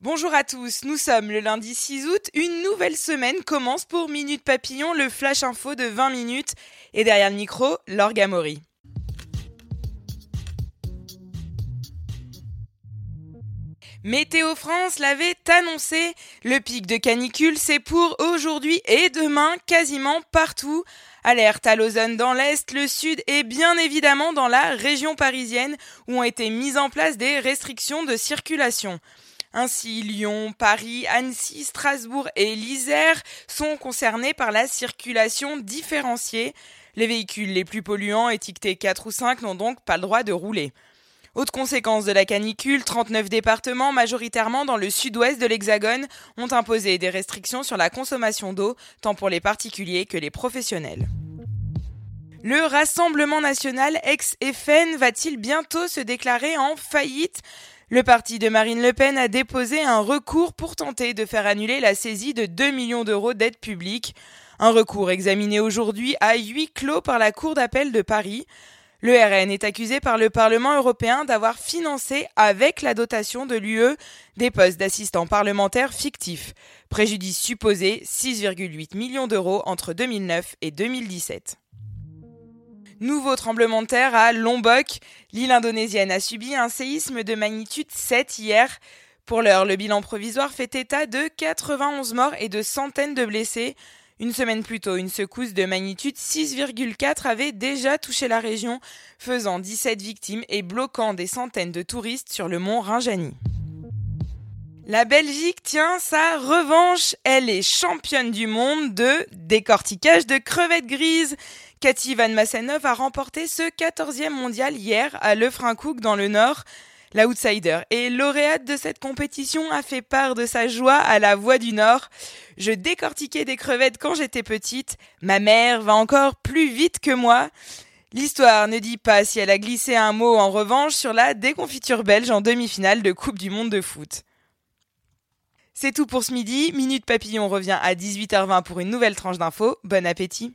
Bonjour à tous, nous sommes le lundi 6 août, une nouvelle semaine commence pour Minute Papillon, le flash info de 20 minutes, et derrière le micro, Laure. Météo France l'avait annoncé, le pic de canicule c'est pour aujourd'hui et demain quasiment partout. Alerte à l'ozone dans l'Est, le Sud et bien évidemment dans la région parisienne où ont été mises en place des restrictions de circulation. Ainsi, Lyon, Paris, Annecy, Strasbourg et l'Isère sont concernés par la circulation différenciée. Les véhicules les plus polluants, étiquetés 4 ou 5, n'ont donc pas le droit de rouler. Autre conséquence de la canicule, 39 départements, majoritairement dans le sud-ouest de l'Hexagone, ont imposé des restrictions sur la consommation d'eau, tant pour les particuliers que les professionnels. Le Rassemblement national ex-FN va-t-il bientôt se déclarer en faillite? Le parti de Marine Le Pen a déposé un recours pour tenter de faire annuler la saisie de 2 millions d'euros d'aide publique. Un recours examiné aujourd'hui à huis clos par la Cour d'appel de Paris. Le RN est accusé par le Parlement européen d'avoir financé, avec la dotation de l'UE, des postes d'assistants parlementaires fictifs. Préjudice supposé 6,8 millions d'euros entre 2009 et 2017. Nouveau tremblement de terre à Lombok. L'île indonésienne a subi un séisme de magnitude 7 hier. Pour l'heure, le bilan provisoire fait état de 91 morts et de centaines de blessés. Une semaine plus tôt, une secousse de magnitude 6,4 avait déjà touché la région, faisant 17 victimes et bloquant des centaines de touristes sur le mont Rinjani. La Belgique tient sa revanche. Elle est championne du monde de décortiquage de crevettes grises. Cathy Van Massenov a remporté ce 14e mondial hier à Lefrancouc dans le Nord. La outsider et lauréate de cette compétition a fait part de sa joie à la Voix du Nord. Je décortiquais des crevettes quand j'étais petite. Ma mère va encore plus vite que moi. L'histoire ne dit pas si elle a glissé un mot en revanche sur la déconfiture belge en demi-finale de Coupe du Monde de foot. C'est tout pour ce midi. Minute Papillon revient à 18h20 pour une nouvelle tranche d'infos. Bon appétit.